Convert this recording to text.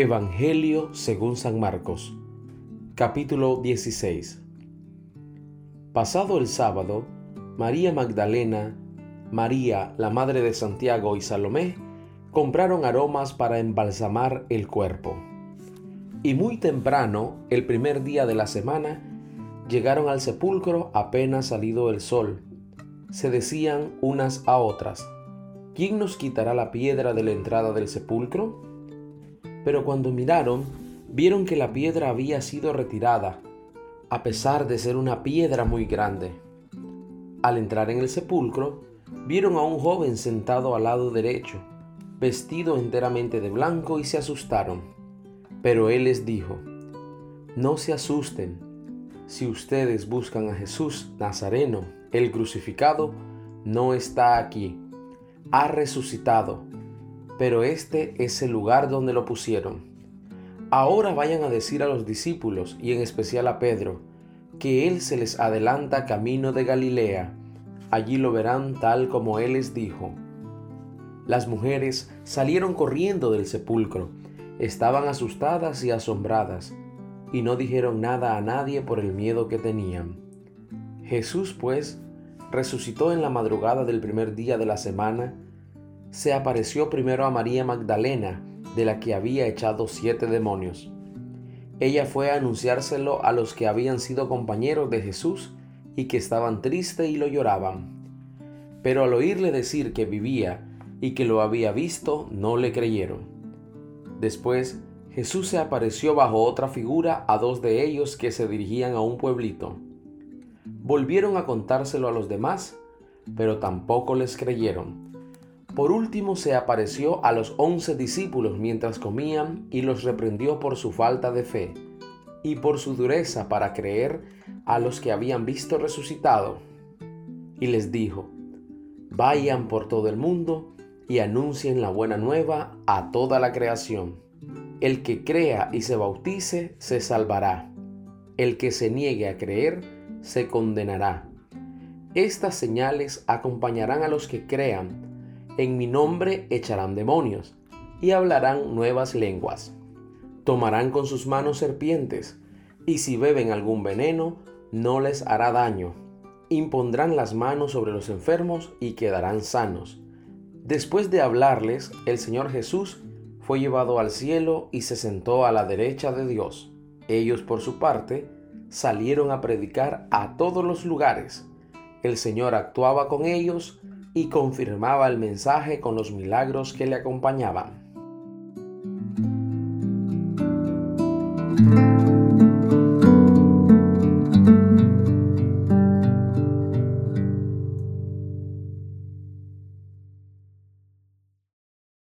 Evangelio según San Marcos, capítulo 16. Pasado el sábado, María Magdalena, María, la madre de Santiago y Salomé compraron aromas para embalsamar el cuerpo. Y muy temprano, el primer día de la semana, llegaron al sepulcro apenas salido el sol. Se decían unas a otras, ¿quién nos quitará la piedra de la entrada del sepulcro? Pero cuando miraron, vieron que la piedra había sido retirada, a pesar de ser una piedra muy grande. Al entrar en el sepulcro, vieron a un joven sentado al lado derecho, vestido enteramente de blanco y se asustaron. Pero él les dijo, no se asusten, si ustedes buscan a Jesús Nazareno, el crucificado, no está aquí, ha resucitado pero este es el lugar donde lo pusieron. Ahora vayan a decir a los discípulos, y en especial a Pedro, que Él se les adelanta camino de Galilea. Allí lo verán tal como Él les dijo. Las mujeres salieron corriendo del sepulcro. Estaban asustadas y asombradas, y no dijeron nada a nadie por el miedo que tenían. Jesús, pues, resucitó en la madrugada del primer día de la semana, se apareció primero a María Magdalena, de la que había echado siete demonios. Ella fue a anunciárselo a los que habían sido compañeros de Jesús y que estaban tristes y lo lloraban. Pero al oírle decir que vivía y que lo había visto, no le creyeron. Después, Jesús se apareció bajo otra figura a dos de ellos que se dirigían a un pueblito. Volvieron a contárselo a los demás, pero tampoco les creyeron. Por último se apareció a los once discípulos mientras comían y los reprendió por su falta de fe y por su dureza para creer a los que habían visto resucitado. Y les dijo, vayan por todo el mundo y anuncien la buena nueva a toda la creación. El que crea y se bautice se salvará. El que se niegue a creer se condenará. Estas señales acompañarán a los que crean en mi nombre echarán demonios, y hablarán nuevas lenguas. Tomarán con sus manos serpientes, y si beben algún veneno, no les hará daño. Impondrán las manos sobre los enfermos y quedarán sanos. Después de hablarles, el Señor Jesús fue llevado al cielo y se sentó a la derecha de Dios. Ellos, por su parte, salieron a predicar a todos los lugares. El Señor actuaba con ellos y confirmaba el mensaje con los milagros que le acompañaban.